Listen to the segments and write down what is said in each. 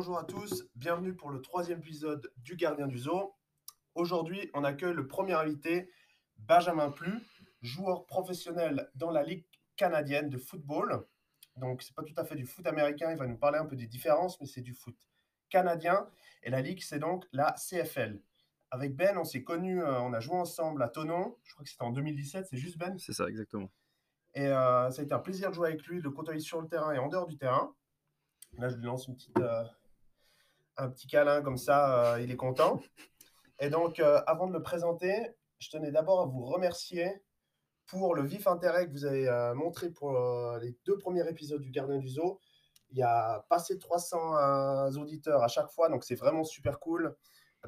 bonjour à tous, bienvenue pour le troisième épisode du Gardien du Zoo. Aujourd'hui, on accueille le premier invité, Benjamin Plu, joueur professionnel dans la Ligue canadienne de football. Donc, c'est pas tout à fait du foot américain, il va nous parler un peu des différences, mais c'est du foot canadien. Et la Ligue, c'est donc la CFL. Avec Ben, on s'est connus, euh, on a joué ensemble à Tonon, je crois que c'était en 2017, c'est juste Ben? C'est ça, exactement. Et euh, ça a été un plaisir de jouer avec lui, de le côtoyer sur le terrain et en dehors du terrain. Là, je lui lance une petite, euh, un petit câlin comme ça, euh, il est content. Et donc, euh, avant de le présenter, je tenais d'abord à vous remercier pour le vif intérêt que vous avez euh, montré pour les deux premiers épisodes du Gardien du Zoo. Il y a passé 300 euh, auditeurs à chaque fois, donc c'est vraiment super cool.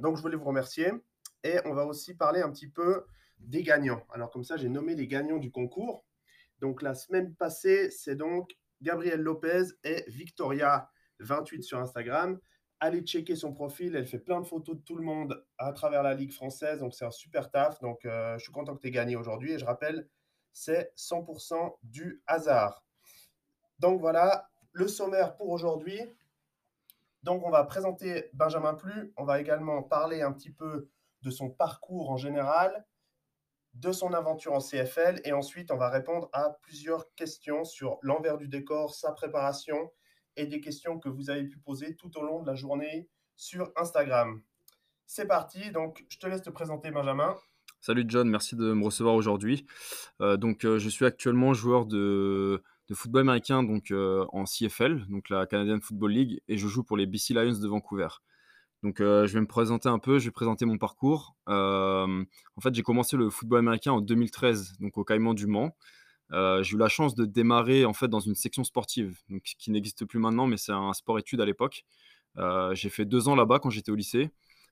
Donc, je voulais vous remercier. Et on va aussi parler un petit peu des gagnants. Alors, comme ça, j'ai nommé les gagnants du concours. Donc, la semaine passée, c'est donc Gabriel Lopez et Victoria28 sur Instagram. Allez checker son profil, elle fait plein de photos de tout le monde à travers la Ligue française, donc c'est un super taf. Donc euh, je suis content que tu aies gagné aujourd'hui et je rappelle, c'est 100% du hasard. Donc voilà le sommaire pour aujourd'hui. Donc on va présenter Benjamin Plu, on va également parler un petit peu de son parcours en général, de son aventure en CFL et ensuite on va répondre à plusieurs questions sur l'envers du décor, sa préparation et des questions que vous avez pu poser tout au long de la journée sur Instagram. C'est parti, donc je te laisse te présenter Benjamin. Salut John, merci de me recevoir aujourd'hui. Euh, donc euh, je suis actuellement joueur de, football américain donc euh, en CFL, donc la Canadian Football League, et je joue pour les BC Lions de Vancouver. Donc je vais me présenter un peu, je vais présenter mon parcours. En fait, j'ai commencé le football américain en 2013, donc au Caïman du Mans. Euh, j'ai eu la chance de démarrer en fait dans une section sportive, donc, qui n'existe plus maintenant, mais c'est un sport-études à l'époque. Euh, j'ai fait deux ans là-bas quand j'étais au lycée,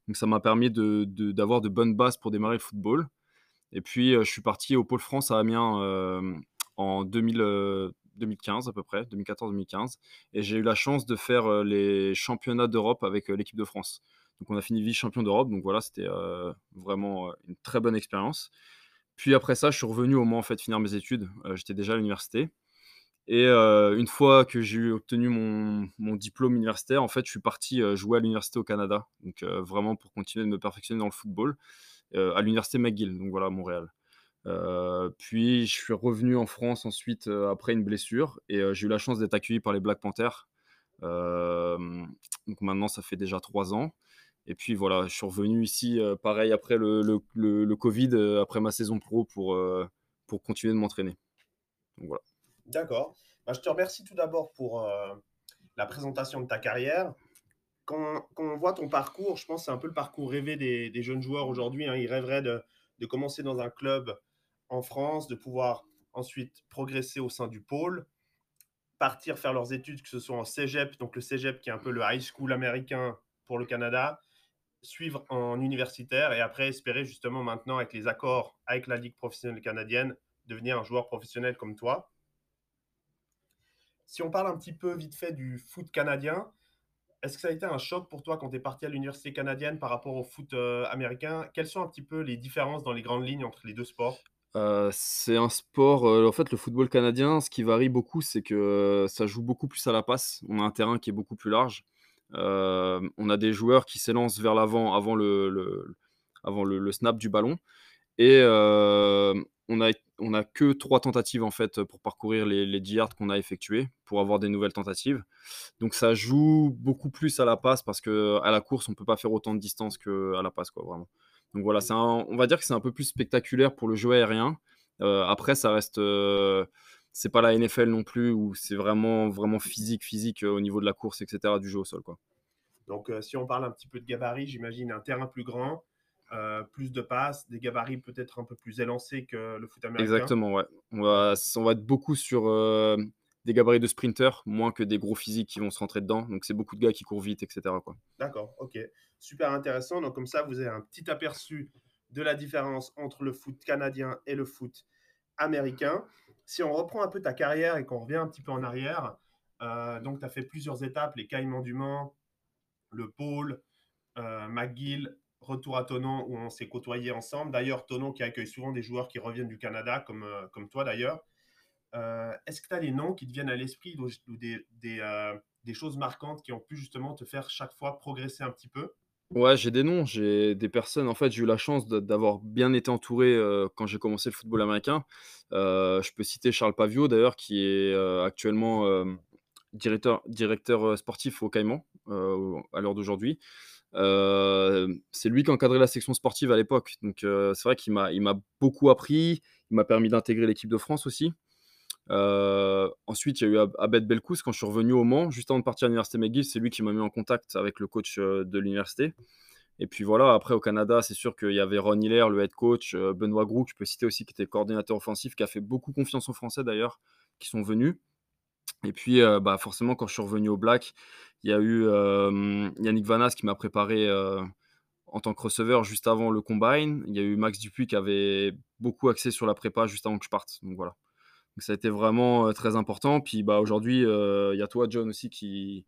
donc ça m'a permis d'avoir de, bonnes bases pour démarrer le football. Et puis euh, je suis parti au Pôle France à Amiens en 2000, euh, 2015 à peu près, 2014-2015, et j'ai eu la chance de faire les championnats d'Europe avec l'équipe de France. Donc on a fini vice-champion d'Europe, donc voilà, c'était vraiment une très bonne expérience. Puis après ça, je suis revenu au Mans en fait finir mes études. Euh, J'étais déjà à l'université. Et euh, une fois que j'ai obtenu mon, diplôme universitaire, en fait, je suis parti euh, jouer à l'université au Canada. Donc vraiment pour continuer de me perfectionner dans le football à l'université McGill, donc voilà, à Montréal. Puis je suis revenu en France ensuite après une blessure et j'ai eu la chance d'être accueilli par les Black Panthers. Donc maintenant, ça fait déjà trois ans. Et puis voilà, je suis revenu ici, euh, pareil, après le, le, le- Covid, euh, après ma saison pro, pour, euh, pour continuer de m'entraîner. Voilà. D'accord. Bah, je te remercie tout d'abord pour la présentation de ta carrière. Quand, quand on voit ton parcours, je pense que c'est un peu le parcours rêvé des, des jeunes joueurs aujourd'hui. hein. Ils rêveraient de, de commencer dans un club en France, de pouvoir ensuite progresser au sein du pôle, partir faire leurs études, que ce soit en cégep, donc le cégep qui est un peu le high school américain pour le Canada, suivre en universitaire et après espérer justement maintenant avec les accords avec la Ligue professionnelle canadienne devenir un joueur professionnel comme toi. Si on parle un petit peu vite fait du foot canadien, est-ce que ça a été un choc pour toi quand tu es parti à l'université canadienne par rapport au foot euh, américain? Quelles sont un petit peu les différences dans les grandes lignes entre les deux sports? Euh, c'est un sport, euh, en fait, le football canadien, ce qui varie beaucoup, c'est que ça joue beaucoup plus à la passe. On a un terrain qui est beaucoup plus large. Euh, on a des joueurs qui s'élancent vers l'avant avant le, avant le, snap du ballon. Et euh, on a, on a que trois tentatives en fait pour parcourir les, les 10 yards qu'on a effectués pour avoir des nouvelles tentatives. Donc ça joue beaucoup plus à la passe parce que à la course on peut pas faire autant de distance que à la passe quoi vraiment. Donc voilà, on va dire que c'est un peu plus spectaculaire pour le jeu aérien. Euh, après ça reste, c'est pas la NFL non plus où c'est vraiment vraiment physique physique euh, au niveau de la course etc du jeu au sol quoi. Donc, euh, si on parle un petit peu de gabarit, j'imagine un terrain plus grand, euh, plus de passes, des gabarits peut-être un peu plus élancés que le foot américain. Exactement, ouais. On va, on va être beaucoup sur euh, des gabarits de sprinter, moins que des gros physiques qui vont se rentrer dedans. Donc c'est beaucoup de gars qui courent vite, etc. Quoi. D'accord, ok. Super intéressant. Donc, comme ça, vous avez un petit aperçu de la différence entre le foot canadien et le foot américain. Si on reprend un peu ta carrière et qu'on revient un petit peu en arrière, euh, donc tu as fait plusieurs étapes, les Caïmans du Mans, le pôle, euh, McGill, retour à Tonon où on s'est côtoyés ensemble. D'ailleurs, Tonon qui accueille souvent des joueurs qui reviennent du Canada, comme, euh, comme toi d'ailleurs. Est-ce que tu as des noms qui te viennent à l'esprit ou, des, des, choses marquantes qui ont pu justement te faire chaque fois progresser un petit peu? Ouais, j'ai des noms, j'ai des personnes. En fait, j'ai eu la chance d'avoir bien été entouré quand j'ai commencé le football américain. je peux citer Charles Pavio, d'ailleurs, qui est actuellement directeur, sportif au Caïman à l'heure d'aujourd'hui. c'est lui qui encadrait la section sportive à l'époque. Donc, c'est vrai qu'il m'a, il m'a beaucoup appris. Il m'a permis d'intégrer l'équipe de France aussi. Ensuite, il y a eu Abed Belkous quand je suis revenu au Mans, juste avant de partir à l'université McGill. C'est lui qui m'a mis en contact avec le coach de l'université. Et puis voilà, après au Canada, c'est sûr qu'il y avait Ron Hiller, le head coach, Benoît Groux, que je peux citer aussi, qui était coordinateur offensif, qui a fait beaucoup confiance aux Français d'ailleurs, qui sont venus. Et puis, bah, forcément, quand je suis revenu au Black, il y a eu Yannick Vanas qui m'a préparé en tant que receveur juste avant le combine. Il y a eu Max Dupuis qui avait beaucoup axé sur la prépa juste avant que je parte. Donc voilà. Ça a été vraiment très important. Puis bah, aujourd'hui, il y a toi, John, aussi, qui,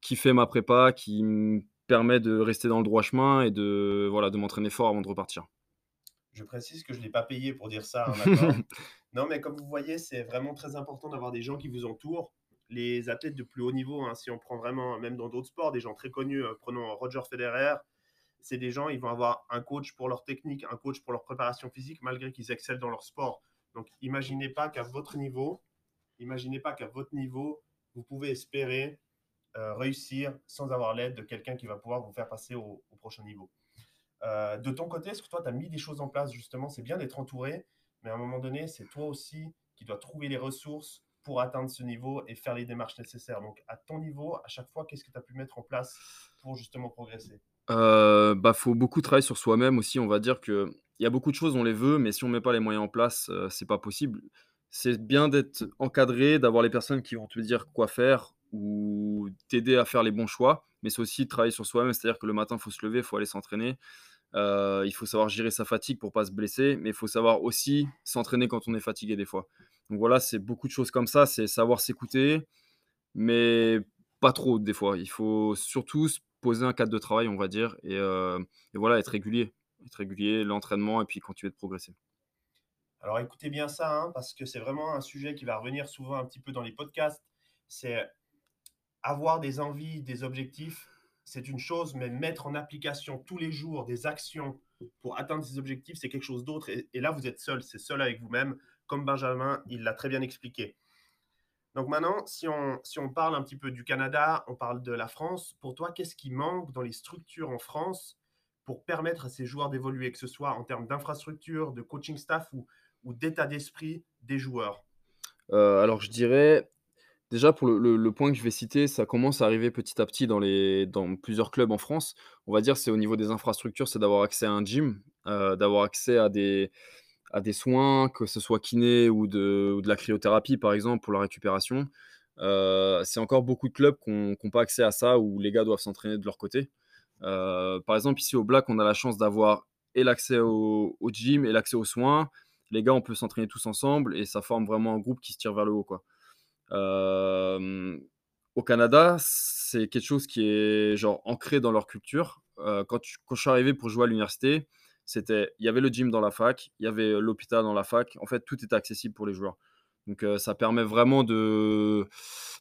qui fait ma prépa, qui me permet de rester dans le droit chemin et de, voilà, de m'entraîner fort avant de repartir. Je précise que je ne l'ai pas payé pour dire ça. Hein, non, mais comme vous voyez, c'est vraiment très important d'avoir des gens qui vous entourent. Les athlètes de plus haut niveau, hein, si on prend vraiment, même dans d'autres sports, des gens très connus, euh, prenons Roger Federer, c'est des gens, ils vont avoir un coach pour leur technique, un coach pour leur préparation physique, malgré qu'ils excellent dans leur sport. Donc, imaginez pas qu'à votre niveau, imaginez pas qu'à votre niveau, vous pouvez espérer euh, réussir sans avoir l'aide de quelqu'un qui va pouvoir vous faire passer au prochain niveau. Euh, de ton côté, est-ce que toi, tu as mis des choses en place justement? C'est bien d'être entouré, mais à un moment donné, c'est toi aussi qui dois trouver les ressources pour atteindre ce niveau et faire les démarches nécessaires. Donc, à ton niveau, à chaque fois, qu'est-ce que tu as pu mettre en place pour justement progresser? Euh, bah, faut beaucoup travailler sur soi-même aussi. On va dire que il y a beaucoup de choses, on les veut, mais si on met pas les moyens en place, euh, c'est pas possible. C'est bien d'être encadré, d'avoir les personnes qui vont te dire quoi faire ou t'aider à faire les bons choix, mais c'est aussi travailler sur soi-même. C'est-à-dire que le matin, il faut se lever, il faut aller s'entraîner. Euh, il faut savoir gérer sa fatigue pour pas se blesser, mais il faut savoir aussi s'entraîner quand on est fatigué des fois. Donc voilà, c'est beaucoup de choses comme ça, c'est savoir s'écouter, mais pas trop des fois. Il faut surtout se poser un cadre de travail, on va dire, et, euh, voilà, être régulier. Être régulier, l'entraînement, et puis continuer de progresser. Alors écoutez bien ça, hein, parce que c'est vraiment un sujet qui va revenir souvent un petit peu dans les podcasts. C'est avoir des envies, des objectifs, c'est une chose, mais mettre en application tous les jours des actions pour atteindre ces objectifs, c'est quelque chose d'autre. Et, là, vous êtes seul, c'est seul avec vous-même, comme Benjamin, il l'a très bien expliqué. Donc maintenant, si on, si on parle un petit peu du Canada, on parle de la France, pour toi, qu'est-ce qui manque dans les structures en France pour permettre à ces joueurs d'évoluer, que ce soit en termes d'infrastructure, de coaching staff ou, d'état d'esprit des joueurs? Euh, Alors je dirais Déjà, pour le point que je vais citer, ça commence à arriver petit à petit dans les dans plusieurs clubs en France. On va dire, c'est au niveau des infrastructures, c'est d'avoir accès à un gym, euh, d'avoir accès à des à des soins, que ce soit kiné ou de de la cryothérapie, par exemple, pour la récupération. Euh, c'est encore beaucoup de clubs qui n'ont pas accès à ça, où les gars doivent s'entraîner de leur côté. Euh, par exemple, ici au Black, on a la chance d'avoir et l'accès au gym et l'accès aux soins. Les gars, on peut s'entraîner tous ensemble et ça forme vraiment un groupe qui se tire vers le haut, quoi au Canada, c'est quelque chose qui est genre ancré dans leur culture. quand, quand, je suis arrivé pour jouer à l'université, c'était il y avait le gym dans la fac, il y avait l'hôpital dans la fac. En fait, tout était accessible pour les joueurs. Donc ça permet vraiment de,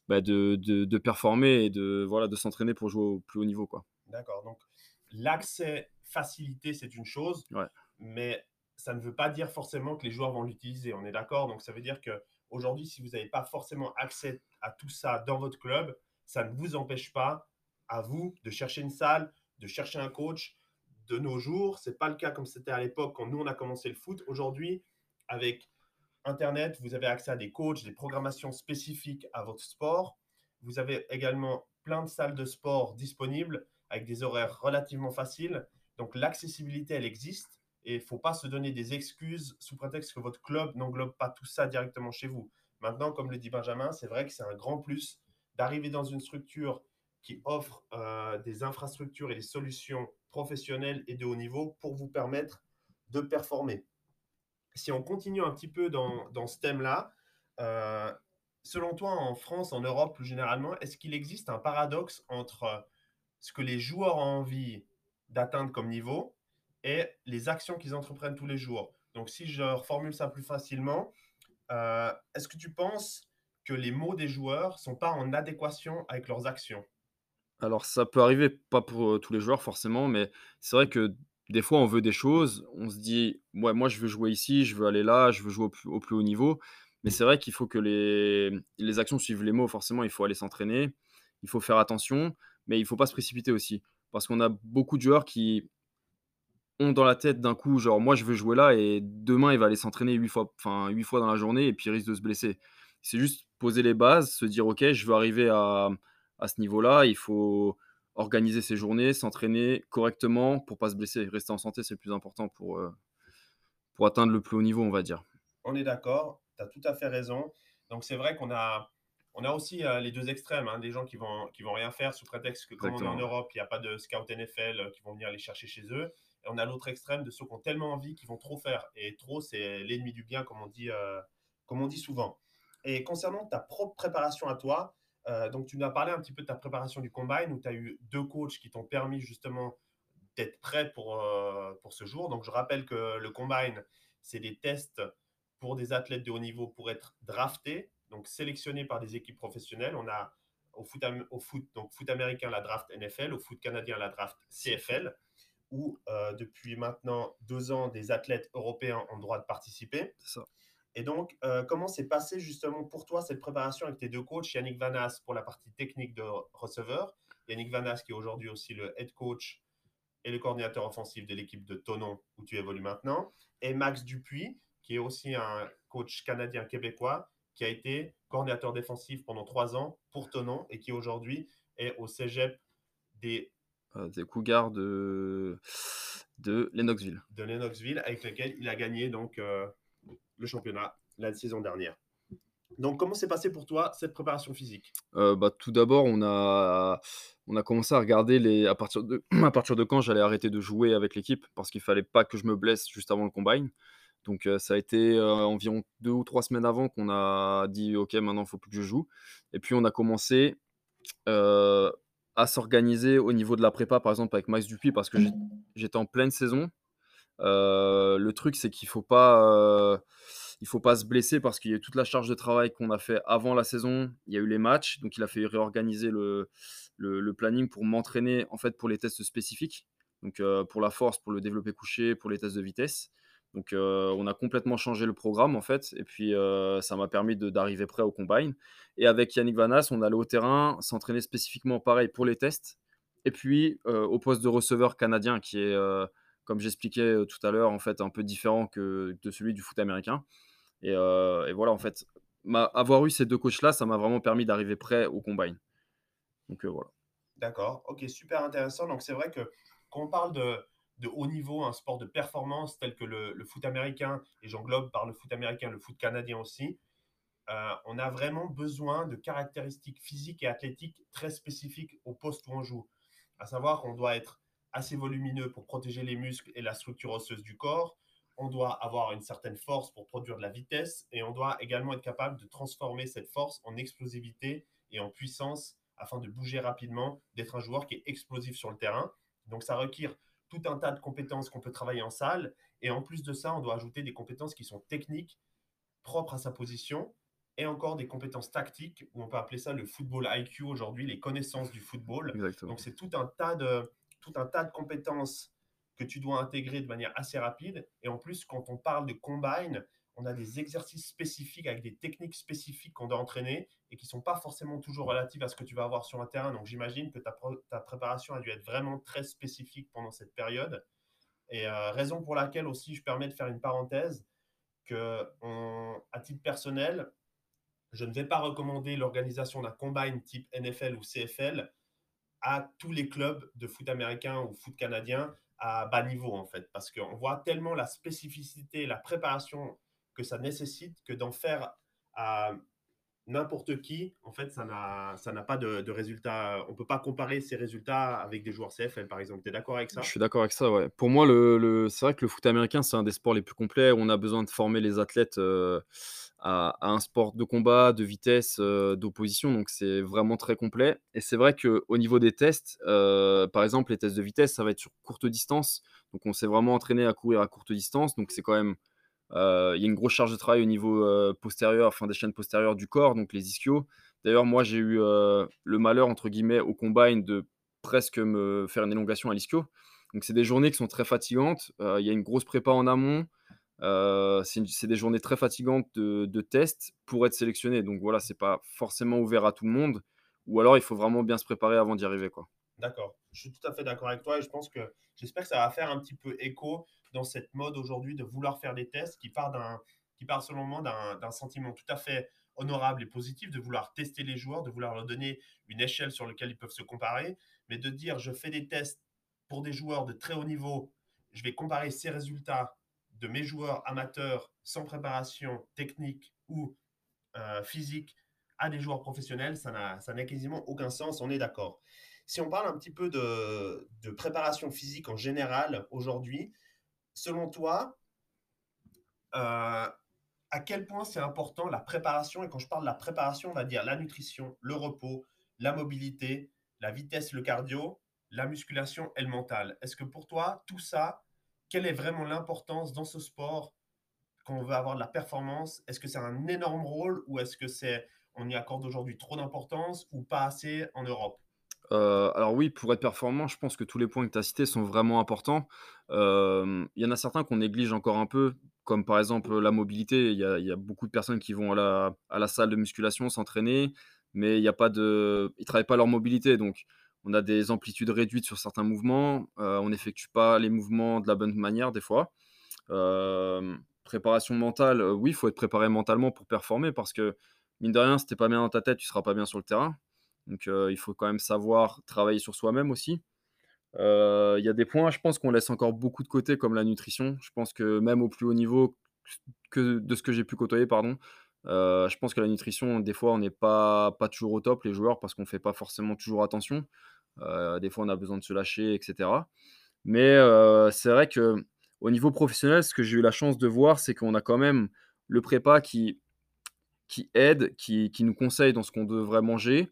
bah, de, de, performer et de, voilà, de s'entraîner pour jouer au plus haut niveau. D'accord. Donc l'accès facilité, c'est une chose, mais ça ne veut pas dire forcément que les joueurs vont l'utiliser. On est d'accord Donc ça veut dire que Aujourd'hui, si vous n'avez pas forcément accès à tout ça dans votre club, ça ne vous empêche pas à vous de chercher une salle, de chercher un coach. De nos jours, ce n'est pas le cas comme c'était à l'époque quand nous, on a commencé le foot. Aujourd'hui, avec Internet, vous avez accès à des coachs, des programmations spécifiques à votre sport. Vous avez également plein de salles de sport disponibles avec des horaires relativement faciles. Donc l'accessibilité, elle existe. Et il faut pas se donner des excuses sous prétexte que votre club n'englobe pas tout ça directement chez vous. Maintenant, comme le dit Benjamin, c'est vrai que c'est un grand plus d'arriver dans une structure qui offre euh, des infrastructures et des solutions professionnelles et de haut niveau pour vous permettre de performer. Si on continue un petit peu dans, ce thème-là, euh, selon toi, en France, en Europe plus généralement, est-ce qu'il existe un paradoxe entre ce que les joueurs ont envie d'atteindre comme niveau et les actions qu'ils entreprennent tous les jours. Donc, si je reformule ça plus facilement, euh, est-ce que tu penses que les mots des joueurs sont pas en adéquation avec leurs actions? Alors ça peut arriver, pas pour, heu, tous les joueurs forcément, mais c'est vrai que des fois on veut des choses, on se dit: «Ouais, moi je veux jouer ici, je veux aller là, je veux jouer au plus au plus haut niveau». Mais c'est vrai qu'il faut que les les actions suivent les mots. Forcément, il faut aller s'entraîner, il faut faire attention, mais il faut pas se précipiter aussi. Parce qu'on a beaucoup de joueurs qui ont dans la tête d'un coup, genre: «Moi je veux jouer là» et demain il va aller s'entraîner 8 fois, enfin 8 fois dans la journée et puis il risque de se blesser. C'est juste poser les bases, se dire: «OK, je veux arriver à à ce niveau-là, il faut organiser ses journées, s'entraîner correctement pour pas se blesser. Rester en santé, c'est le plus important pour, heu, pour atteindre le plus haut niveau, on va dire. On est d'accord, tu as tout à fait raison. Donc c'est vrai qu'on a, on a aussi euh, les deux extrêmes, hein, des gens qui vont, qui vont rien faire sous prétexte que comme on est en. Europe, il n'y a pas de scout NFL euh, qui vont venir les chercher chez eux. Et on a l'autre extrême de ceux qui ont tellement envie qu'ils vont trop faire. Et trop, c'est l'ennemi du bien, comme on dit, euh, comme on dit souvent. Et concernant ta propre préparation à toi, euh, donc tu nous as parlé un petit peu de ta préparation du combine, où tu as eu deux coachs qui t'ont permis justement d'être prêt pour, euh, pour ce jour. Donc je rappelle que le combine, c'est des tests pour des athlètes de haut niveau pour être draftés, donc sélectionnés par des équipes professionnelles. On a au foot, au foot, donc foot américain la draft NFL, au foot canadien la draft CFL, où euh, depuis maintenant deux ans, des athlètes européens ont le droit de participer. Ça. Et donc, euh, comment s'est passé justement pour toi cette préparation avec tes deux coachs, Yannick Vanas pour la partie technique de receveur, Yannick Vanas qui est aujourd'hui aussi le head coach et le coordinateur offensif de l'équipe de Tonon où tu évolues maintenant, et Max Dupuis qui est aussi un coach canadien-québécois qui a été coordinateur défensif pendant trois ans pour Tonon et qui aujourd'hui est au cégep des, des Cougars de de Lennoxville. de Lennoxville avec lequel il a gagné donc euh, le championnat la saison dernière. Donc, comment s'est passé pour toi cette préparation physique? Heu, bah, tout d'abord, on a on a commencé à regarder les à partir de à partir de quand j'allais arrêter de jouer avec l'équipe parce qu'il fallait pas que je me blesse juste avant le combine. Donc, heu, ça a été, heu, environ 2 ou 3 semaines avant qu'on a dit: «OK, maintenant, il faut plus que je joue» et puis on a commencé, heu, à s'organiser au niveau de la prépa, par exemple avec Max Dupuis parce que j'ét j'étais en pleine saison le truc, c'est qu'il faut pas, faut pas se blesser parce qu'il y a eu toute la charge de travail qu'on a fait avant la saison. Il y a eu les matchs, donc il a fallu réorganiser le planning pour m'entraîner, en fait, pour les tests spécifiques. Donc, pour la force, pour le développé couché, pour les tests de vitesse. Donc, heu, on a complètement changé le programme, en fait et puis, heu, ça m'a permis d'arriver prêt au combine et avec Yannick Vanas, on allait au terrain, s'entraîner spécifiquement pareil pour les tests et puis, heu, au poste de receveur canadien qui est, comme j'expliquais, tout à l'heure, en fait, un peu différent que de celui du foot américain et voilà, en fait, avoir eu ces 2 coachs-là, ça m'a vraiment permis d'arriver prêt au combine. Donc voilà. D'accord, ok, super intéressant. Donc, c'est vrai que quand on parle de, de haut niveau, un sport de performance tel que le, foot américain, et j'englobe par le foot américain le foot canadien aussi, euh, on a vraiment besoin de caractéristiques physiques et athlétiques très spécifiques au poste où on joue. À savoir qu'on doit être assez volumineux pour protéger les muscles et la structure osseuse du corps. On doit avoir une certaine force pour produire de la vitesse et on doit également être capable de transformer cette force en explosivité et en puissance afin de bouger rapidement, d'être un joueur qui est explosif sur le terrain. Donc ça requiert tout un tas de compétences qu'on peut travailler en salle et en plus de ça, on doit ajouter des compétences qui sont techniques, propres à sa position et encore des compétences tactiques, où on peut appeler ça le football IQ aujourd'hui, les connaissances du football. Exactement. Donc c'est tout un tas de, tout un tas de compétences que tu dois intégrer de manière assez rapide. Et en plus, quand on parle de combine, on a des exercices spécifiques avec des techniques spécifiques qu'on doit entraîner et qui ne sont pas forcément toujours relatives à ce que tu vas avoir sur un terrain. Donc j'imagine que ta, préparation a dû être vraiment très spécifique pendant cette période. Et euh, raison pour laquelle aussi je permets de faire une parenthèse que, à titre personnel, je ne vais pas recommander l'organisation d'un combine type NFL ou CFL à tous les clubs de foot américain ou foot canadien à bas niveau en fait, parce qu'on voit tellement la spécificité, la préparation que ça nécessite que d'en faire à n'importe qui, en fait, ça n'a pas de, de résultat. On ne peut pas comparer ces résultats avec des joueurs CFL par exemple. Tu es d'accord avec Je ça suis d'accord avec ça, ouais. Pour moi, le le c'est vrai que le foot américain, c'est un des sports les plus complets on a besoin de former les athlètes, heu, à un sport de combat, de vitesse, heu, d'opposition, donc c'est vraiment très complet et c'est vrai qu'au niveau des tests, heu, par exemple, les tests de vitesse, ça va être sur courte distance, donc on s'est vraiment entraîné à courir à courte distance, donc c'est quand même Euh, il y a une grosse charge de travail au niveau euh, postérieur, enfin des chaînes postérieures du corps, donc les ischios. D'ailleurs, moi, j'ai eu euh, le malheur, entre guillemets, au combine de presque me faire une élongation à l'ischio. Donc, c'est des journées qui sont très fatigantes. Il y a une grosse prépa en amont. c'est des journées très fatigantes de, tests pour être sélectionné. Donc, voilà, c'est pas forcément ouvert à tout le monde. Ou alors, il faut vraiment bien se préparer avant d'y arriver. D'accord. Je suis tout à fait d'accord avec toi et je pense que j'espère que ça va faire un petit peu écho dans cette mode aujourd'hui de vouloir faire des tests qui part d'un qui part selon moi d'un sentiment tout à fait honorable et positif de vouloir tester les joueurs, de vouloir leur donner une échelle sur laquelle ils peuvent se comparer, mais de dire je fais des tests pour des joueurs de très haut niveau, je vais comparer ces résultats de mes joueurs amateurs sans préparation technique ou euh, physique à des joueurs professionnels, ça n'a quasiment aucun sens, on est d'accord. Si on parle un petit peu de, de préparation physique en général aujourd'hui, selon toi, euh, à quel point c'est important la préparation? Et quand je parle de la préparation, on va dire la nutrition, le repos, la mobilité, la vitesse, le cardio, la musculation et le mental. Est-ce que pour toi, tout ça, quelle est vraiment l'importance dans ce sport quand on veut avoir de la performance? Est-ce que c'est un énorme rôle ou est-ce que c'est on y accorde aujourd'hui trop d'importance ou pas assez en Europe? Euh, alors oui, pour être performant, je pense que tous les points que tu as cités sont vraiment importants. Il y en a certains qu'on néglige encore un peu, comme par exemple la mobilité. Il y a, beaucoup de personnes qui vont à la, salle de musculation s'entraîner, mais il y a pas de, ils travaillent pas leur mobilité. Donc, on a des amplitudes réduites sur certains mouvements. on n'effectue pas les mouvements de la bonne manière des fois. préparation mentale, oui, il faut être préparé mentalement pour performer parce que mine de rien, si t'es pas bien dans ta tête, tu seras pas bien sur le terrain. Donc il faut quand même savoir travailler sur soi-même aussi. Il y a des points, je pense qu'on laisse encore beaucoup de côté, comme la nutrition. Je pense que même au plus haut niveau que de ce que j'ai pu côtoyer, pardon, je pense que la nutrition, des fois, on n'est pas, pas toujours au top, les joueurs, parce qu'on ne fait pas forcément toujours attention. des fois, on a besoin de se lâcher, etc. Mais c'est vrai que au niveau professionnel, ce que j'ai eu la chance de voir, c'est qu'on a quand même le prépa qui, qui aide, qui, qui nous conseille dans ce qu'on devrait manger,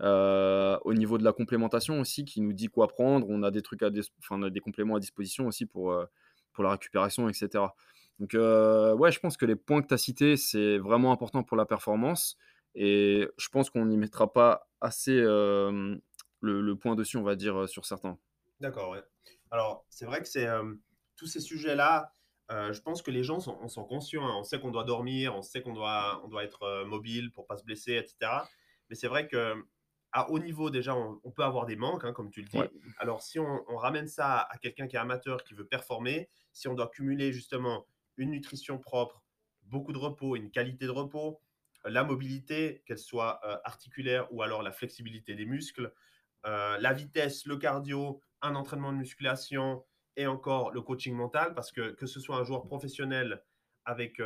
euh, au niveau de la complémentation aussi, qui nous dit quoi prendre. On a des trucs à on des compléments à disposition aussi pour, euh, pour la récupération, etc. Donc, euh, ouais, je pense que les points que tu as cités, c'est vraiment important pour la performance. Et je pense qu'on n'y mettra pas assez le, le, point dessus, on va dire, sur certains. D'accord, ouais. Alors, c'est vrai que c'est tous ces sujets-là, je pense que les gens sont, sont conscients. Hein. On sait qu'on doit dormir, on sait qu'on doit, on doit être mobile pour pas se blesser, etc. Mais c'est vrai que à haut niveau, déjà, on, peut avoir des manques, hein, comme tu le dis. Alors, si on, ramène ça à quelqu'un qui est amateur, qui veut performer, si on doit cumuler justement une nutrition propre, beaucoup de repos, une qualité de repos, euh, la mobilité, qu'elle soit euh, articulaire ou alors la flexibilité des muscles, euh, la vitesse, le cardio, un entraînement de musculation et encore le coaching mental, parce que que ce soit un joueur professionnel avec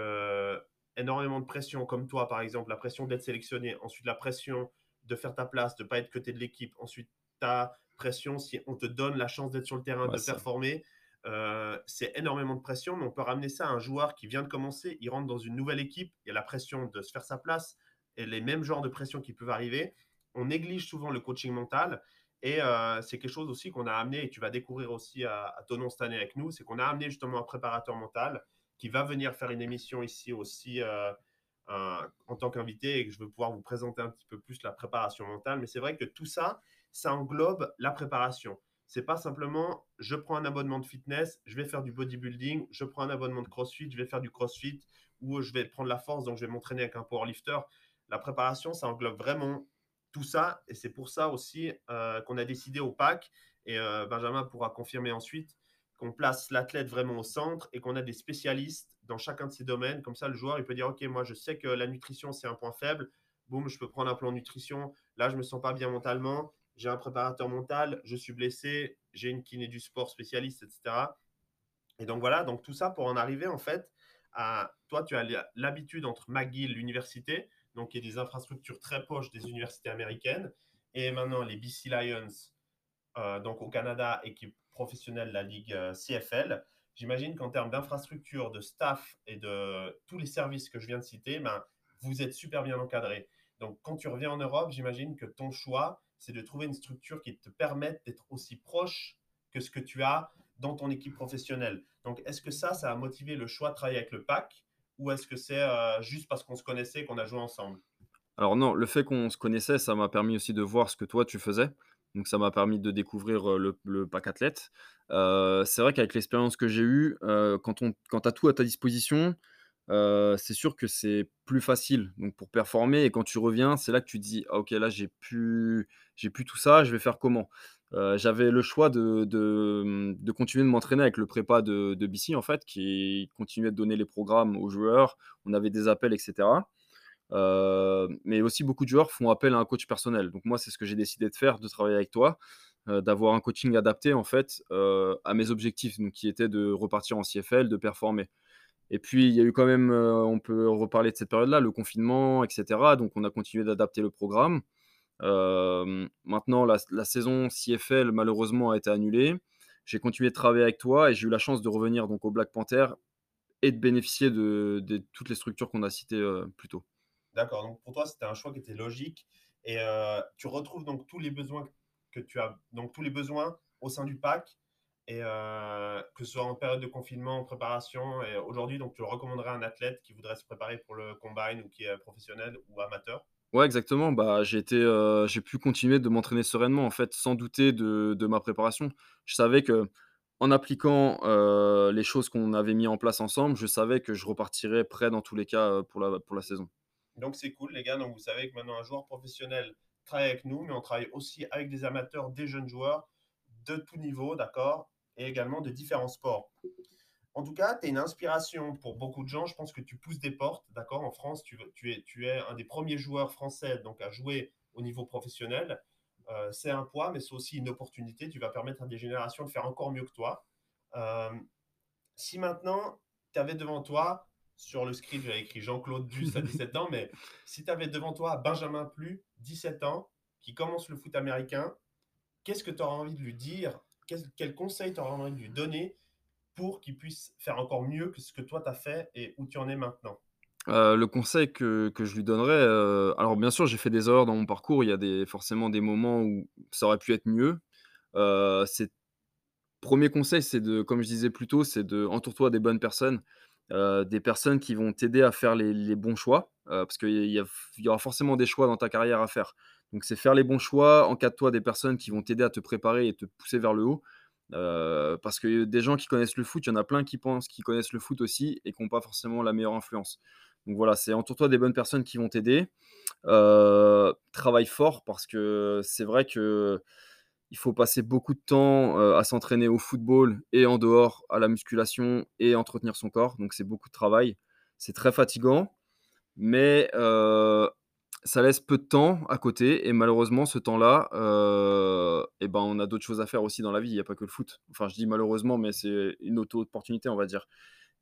énormément de pression, comme toi par exemple, la pression d'être sélectionné, ensuite la pression de faire ta place, de ne pas être côté de l'équipe. Ensuite, ta pression, si on te donne la chance d'être sur le terrain, de performer, euh, c'est énormément de pression, mais on peut ramener ça à un joueur qui vient de commencer, il rentre dans une nouvelle équipe, il y a la pression de se faire sa place et les mêmes genres de pression qui peuvent arriver. On néglige souvent le coaching mental et euh, c'est quelque chose aussi qu'on a amené et tu vas découvrir aussi à, à Tonon cette année avec nous, c'est qu'on a amené justement un préparateur mental qui va venir faire une émission ici aussi. Euh, en tant qu'invité et que je veux pouvoir vous présenter un petit peu plus la préparation mentale. Mais c'est vrai que tout ça, ça englobe la préparation. C'est pas simplement je prends un abonnement de fitness, je vais faire du bodybuilding, je prends un abonnement de crossfit, je vais faire du crossfit ou je vais prendre la force, donc je vais m'entraîner avec un powerlifter. La préparation, ça englobe vraiment tout ça et c'est pour ça aussi euh, qu'on a décidé au PAC et euh, Benjamin pourra confirmer ensuite qu'on place l'athlète vraiment au centre et qu'on a des spécialistes dans chacun de ces domaines. Comme ça, le joueur, il peut dire, OK, moi, je sais que la nutrition, c'est un point faible. Boum, je peux prendre un plan nutrition. Là, je me sens pas bien mentalement. J'ai un préparateur mental. Je suis blessé. J'ai une kiné du sport spécialiste, etc. Et donc, voilà. Donc, tout ça pour en arriver, en fait, à toi, tu as l'habitude entre McGill, l'université, donc il y a des infrastructures très proches des universités américaines, et maintenant les BC Lions, euh, donc au Canada, équipe professionnelle la Ligue euh, CFL. J'imagine qu'en termes d'infrastructure, de staff et de tous les services que je viens de citer, ben, vous êtes super bien encadré. Donc, quand tu reviens en Europe, j'imagine que ton choix, c'est de trouver une structure qui te permette d'être aussi proche que ce que tu as dans ton équipe professionnelle. Donc, est-ce que ça, ça a motivé le choix de travailler avec le PAC ou est-ce que c'est euh, juste parce qu'on se connaissait qu'on a joué ensemble? Alors non, le fait qu'on se connaissait, ça m'a permis aussi de voir ce que toi tu faisais. Donc ça m'a permis de découvrir le, pack athlète. c'est vrai qu'avec l'expérience que j'ai eue, quand, quand tu as tout à ta disposition, c'est sûr que c'est plus facile donc pour performer et quand tu reviens, c'est là que tu dis: «Ah OK, là j'ai plus plus tout ça, je vais faire comment?» j'avais le choix de de continuer de m'entraîner avec le prépa de de BC en fait, qui continuait de donner les programmes aux joueurs. On avait des appels etc. mais aussi beaucoup de joueurs font appel à un coach personnel. Donc moi, c'est ce que j'ai décidé de faire, de travailler avec toi, d'avoir un coaching adapté en fait, à mes objectifs, donc qui étaient de repartir en CFL, de performer. Et puis, il y a eu quand même, euh, on peut reparler de cette période-là, le confinement, etc. Donc, on a continué d'adapter le programme. Euh, maintenant, la, saison CFL, malheureusement, a été annulée. J'ai continué de travailler avec toi et j'ai eu la chance de revenir donc, au Black Panther et de bénéficier de, toutes les structures qu'on a citées euh, plus tôt. D'accord. Donc, pour toi, c'était un choix qui était logique. Et tu retrouves donc tous les besoins que tu as, donc tous les besoins au sein du PAC et euh, que ce soit en période de confinement, en préparation. Et aujourd'hui, donc, tu recommanderais à un athlète qui voudrait se préparer pour le combine ou qui est professionnel ou amateur? Ouais, exactement. Bah, j'ai euh, j'ai pu continuer de m'entraîner sereinement, en fait, sans douter de, de, ma préparation. Je savais que en appliquant euh, les choses qu'on avait mis en place ensemble, je savais que je repartirais prêt dans tous les cas pour la, pour la saison. Donc c'est cool, les gars. Donc vous savez que maintenant un joueur professionnel travaille avec nous, mais on travaille aussi avec des amateurs, des jeunes joueurs de tout niveau, d'accord? Et également de différents sports. En tout cas, tu es une inspiration pour beaucoup de gens. Je pense que tu pousses des portes, d'accord? En France, tu, es, un des premiers joueurs français donc à jouer au niveau professionnel. Euh, c'est un poids, mais c'est aussi une opportunité. Tu vas permettre à des générations de faire encore mieux que toi. Euh, si maintenant, tu avais devant toi, sur le script, j'avais écrit Jean-Claude Duss à 17 ans, mais si tu avais devant toi Benjamin Plu, 17 ans, qui commence le foot américain, qu'est-ce que tu auras envie de lui dire? Quel, conseil tu aurais envie de lui donner pour qu'il puisse faire encore mieux que ce que toi tu as fait et où tu en es maintenant? Euh, le conseil que, que, je lui donnerais, euh, alors bien sûr j'ai fait des erreurs dans mon parcours, il y a des, forcément des moments où ça aurait pu être mieux. Euh, premier conseil, c'est de, comme je disais plus tôt, c'est de entoure-toi des bonnes personnes, euh, des personnes qui vont t'aider à faire les, bons choix, parce qu'il y, y, aura forcément des choix dans ta carrière à faire. Donc, c'est faire les bons choix, encadre-toi des personnes qui vont t'aider à te préparer et te pousser vers le haut. Euh, parce que des gens qui connaissent le foot, il y en a plein qui pensent qu'ils connaissent le foot aussi et qui n'ont pas forcément la meilleure influence. Donc voilà, c'est entoure-toi des bonnes personnes qui vont t'aider. Euh, travaille fort parce que c'est vrai que il faut passer beaucoup de temps euh, à s'entraîner au football et en dehors à la musculation et entretenir son corps. Donc c'est beaucoup de travail. C'est très fatigant, mais ça laisse peu de temps à côté et malheureusement ce temps-là, euh, eh ben, on a d'autres choses à faire aussi dans la vie. Il n'y a pas que le foot. Enfin, je dis malheureusement, mais c'est une auto-opportunité, on va dire.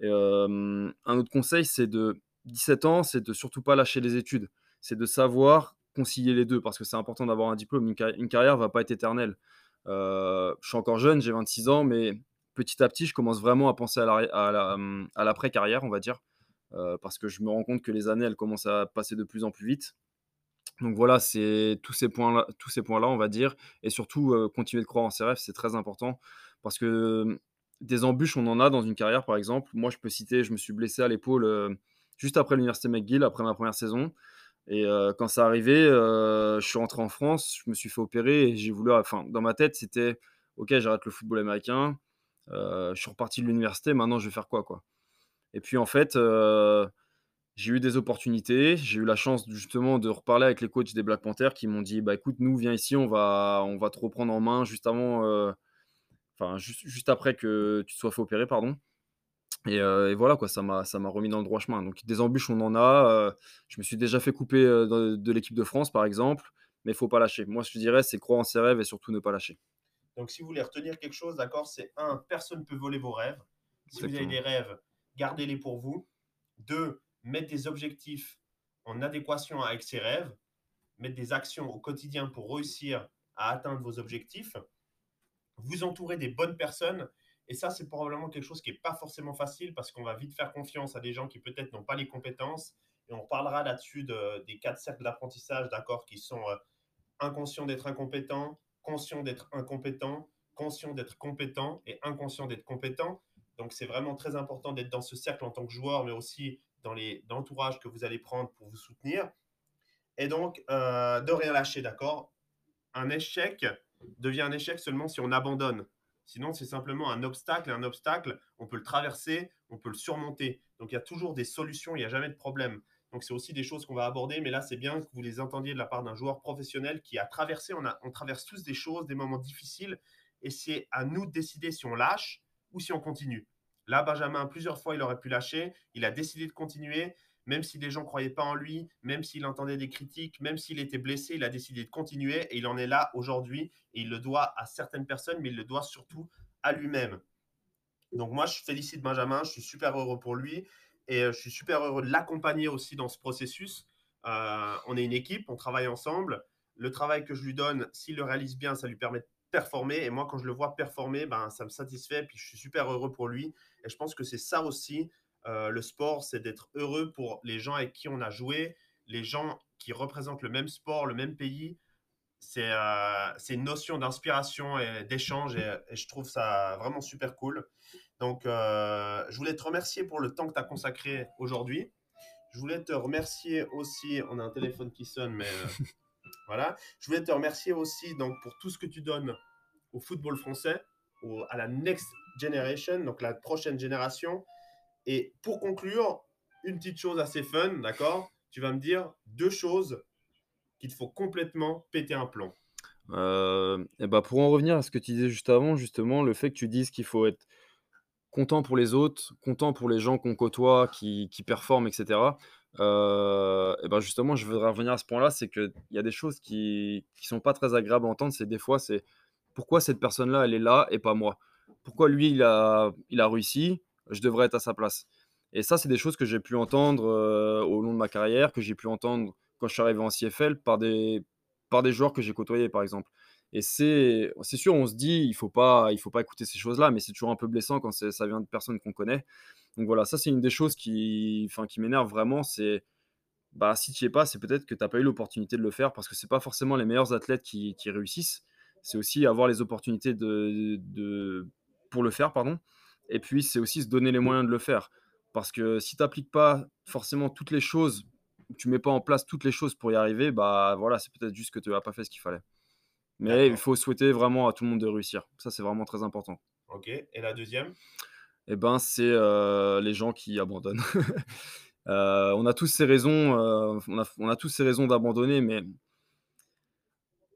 un autre conseil, c'est de 17 ans, c'est de surtout pas lâcher les études. C'est de savoir concilier les deux parce que c'est important d'avoir un diplôme. Une, carrière, une va pas être éternelle. Euh, je suis encore jeune, j'ai 26 ans, mais petit à petit, je commence vraiment à penser à l'après-carrière, on va dire. Euh, parce que je me rends compte que les années, elles commencent à passer de plus en plus vite. Donc voilà, c'est tous ces points-là, tous ces points-là, on va dire, et surtout euh, continuer de croire en ses rêves, c'est très important parce que des embûches, on en a dans une carrière, par exemple. Moi, je peux citer, je me suis blessé à l'épaule juste après l'université McGill, après ma première saison. Et euh, quand ça arrivait, je suis rentré en France, je me suis fait opérer et j'ai voulu, enfin, dans ma tête, c'était, ok, j'arrête le football américain, je suis reparti de l'université, maintenant je vais faire quoi, quoi? Et puis en fait, j'ai eu des opportunités. J'ai eu la chance justement de reparler avec les coachs des Black Panthers qui m'ont dit bah écoute, nous viens ici, on va on va te reprendre en main juste avant, euh, enfin juste, juste, après que tu te sois fait opérer, pardon. Et, euh, et voilà quoi, ça m'a ça m'a remis dans le droit chemin. Donc des embûches, on en a. Euh, je me suis déjà fait couper de, l'équipe de France par exemple, mais il faut pas lâcher. Moi, je dirais, c'est croire en ses rêves et surtout ne pas lâcher. Donc si vous voulez retenir quelque chose, d'accord, c'est un, personne ne peut voler vos rêves. Si vous avez des rêves, gardez-les pour vous. Deux, mettre des objectifs en adéquation avec ses rêves, mettre des actions au quotidien pour réussir à atteindre vos objectifs, vous entourer des bonnes personnes. Et ça, c'est probablement quelque chose qui n'est pas forcément facile parce qu'on va vite faire confiance à des gens qui peut-être n'ont pas les compétences. Et on parlera là-dessus des quatre cercles d'apprentissage, d'accord, qui sont euh, inconscients d'être incompétents, conscients d'être incompétents, conscient d'être compétent et inconscient d'être compétent. Donc, c'est vraiment très important d'être dans ce cercle en tant que joueur, mais aussi dans l'entourage que vous allez prendre pour vous soutenir. Et donc, euh, de rien lâcher, d'accord? Un échec devient un échec seulement si on abandonne. Sinon, c'est simplement un obstacle. Un obstacle, on peut le traverser, on peut le surmonter. Donc, il y a toujours des solutions, il n'y a jamais de problème. Donc, c'est aussi des choses qu'on va aborder. Mais là, c'est bien que vous les entendiez de la part d'un joueur professionnel qui a traversé. On, on traverse tous des choses, des moments difficiles. Et c'est à nous de décider si on lâche ou si on continue. Là, Benjamin, plusieurs fois, il aurait pu lâcher. Il a décidé de continuer. Même si les gens ne croyaient pas en lui, même s'il entendait des critiques, même s'il était blessé, il a décidé de continuer et il en est là aujourd'hui. Et il le doit à certaines personnes, mais il le doit surtout à lui-même. Donc moi, je félicite Benjamin, je suis super heureux pour lui et euh, je suis super heureux de l'accompagner aussi dans ce processus. Euh, on est une équipe, on travaille ensemble. Le travail que je lui donne, s'il le réalise bien, ça lui permet de performer. Et moi, quand je le vois performer, ben, ça me satisfait. Puis je suis super heureux pour lui. Et je pense que c'est ça aussi, euh, le sport, c'est d'être heureux pour les gens avec qui on a joué, les gens qui représentent le même sport, le même pays. C'est euh, une notion d'inspiration et d'échange et, je trouve ça vraiment super cool. Donc, euh, je voulais te remercier pour le temps que tu as consacré aujourd'hui. Je voulais te remercier aussi, on a un téléphone qui sonne, mais voilà. Je voulais te remercier aussi donc, pour tout ce que tu donnes au football français, à la next generation, donc la prochaine génération. Et pour conclure, une petite chose assez fun, d'accord? Tu vas me dire deux choses qu'il faut complètement péter un plomb. Euh, et bah pour en revenir à ce que tu disais juste avant, justement, le fait que tu dises qu'il faut être content pour les autres, content pour les gens qu'on côtoie, qui, qui performent, etc. Euh, et ben justement, je voudrais revenir à ce point-là, c'est qu'il y a des choses qui ne sont pas très agréables à entendre. C'est des fois, c'est pourquoi cette personne-là, elle est là et pas moi? Pourquoi lui, il a, il a réussi? Je devrais être à sa place. Et ça, c'est des choses que j'ai pu entendre euh, au long de ma carrière, que j'ai pu entendre quand je suis arrivé en CFL par des, par des joueurs que j'ai côtoyés, par exemple. Et c'est, sûr, on se dit, il faut faut pas écouter ces choses-là, mais c'est toujours un peu blessant quand ça vient de personnes qu'on connaît. Donc voilà, ça c'est une des choses qui, qui m'énerve vraiment. C'est, bah, si tu n'y es pas, c'est peut-être que tu n'as pas eu l'opportunité de le faire parce que c'est pas forcément les meilleurs athlètes qui, qui réussissent c'est aussi avoir les opportunités de, pour le faire, pardon. Et puis, c'est aussi se donner les moyens de le faire. Parce que si tu n'appliques pas forcément toutes les choses, tu mets pas en place toutes les choses pour y arriver, bah voilà, c'est peut-être juste que tu n'as pas fait ce qu'il fallait. Mais il faut souhaiter vraiment à tout le monde de réussir. Ça, c'est vraiment très important. Ok. Et la deuxième? Eh ben, c'est euh, les gens qui abandonnent. Euh, on a tous ces raisons, euh, on, a, on, a, tous ces raisons d'abandonner, mais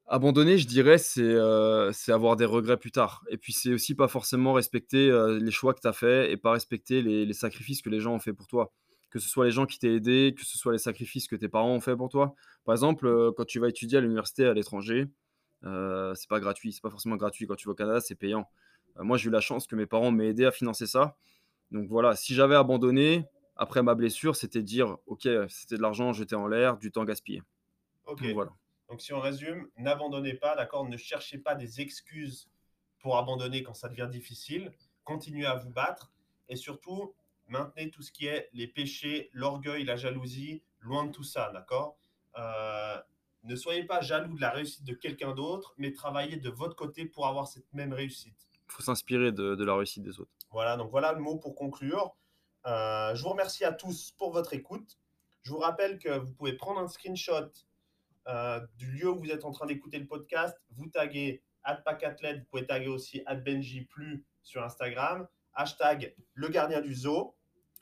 Abandonner, je dirais, euh, c'est avoir des regrets plus tard. Et puis, c'est aussi pas forcément respecter euh, les choix que tu as faits et pas respecter les, sacrifices que les gens ont fait pour toi. Que ce soit les gens qui t'ont aidé, que ce soit les sacrifices que tes parents ont fait pour toi. Par exemple, euh, quand tu vas étudier à l'université à l'étranger, c'est pas gratuit. C'est pas forcément gratuit. Quand tu vas au Canada, c'est payant. moi, j'ai eu la chance que mes parents m'aient aidé à financer ça. Donc voilà, si j'avais abandonné après ma blessure, c'était dire, ok, c'était de l'argent jeté en l'air, du temps gaspillé. Ok. voilà. Donc, si on résume, n'abandonnez pas, d'accord Ne cherchez pas des excuses pour abandonner quand ça devient difficile. Continuez à vous battre et surtout, maintenez tout ce qui est les péchés, l'orgueil, la jalousie, loin de tout ça, d'accord? Euh, Ne soyez pas jaloux de la réussite de quelqu'un d'autre, mais travaillez de votre côté pour avoir cette même réussite. Il faut s'inspirer de, la réussite des autres. Voilà, donc voilà le mot pour conclure. Euh, je vous remercie à tous pour votre écoute. Je vous rappelle que vous pouvez prendre un screenshot du lieu où vous êtes en train d'écouter le podcast, vous taguez @pacathlete, vous pouvez taguer aussi @benji plus sur Instagram, hashtag le gardien du zoo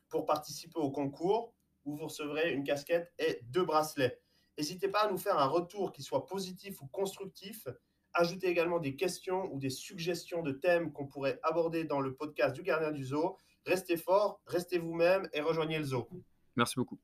pour participer au concours où vous recevrez une casquette et deux bracelets. N'hésitez pas à nous faire un retour qui soit positif ou constructif. Ajoutez également des questions ou des suggestions de thèmes qu'on pourrait aborder dans le podcast du gardien du zoo. Restez fort, restez vous-même et rejoignez le zoo. Merci beaucoup.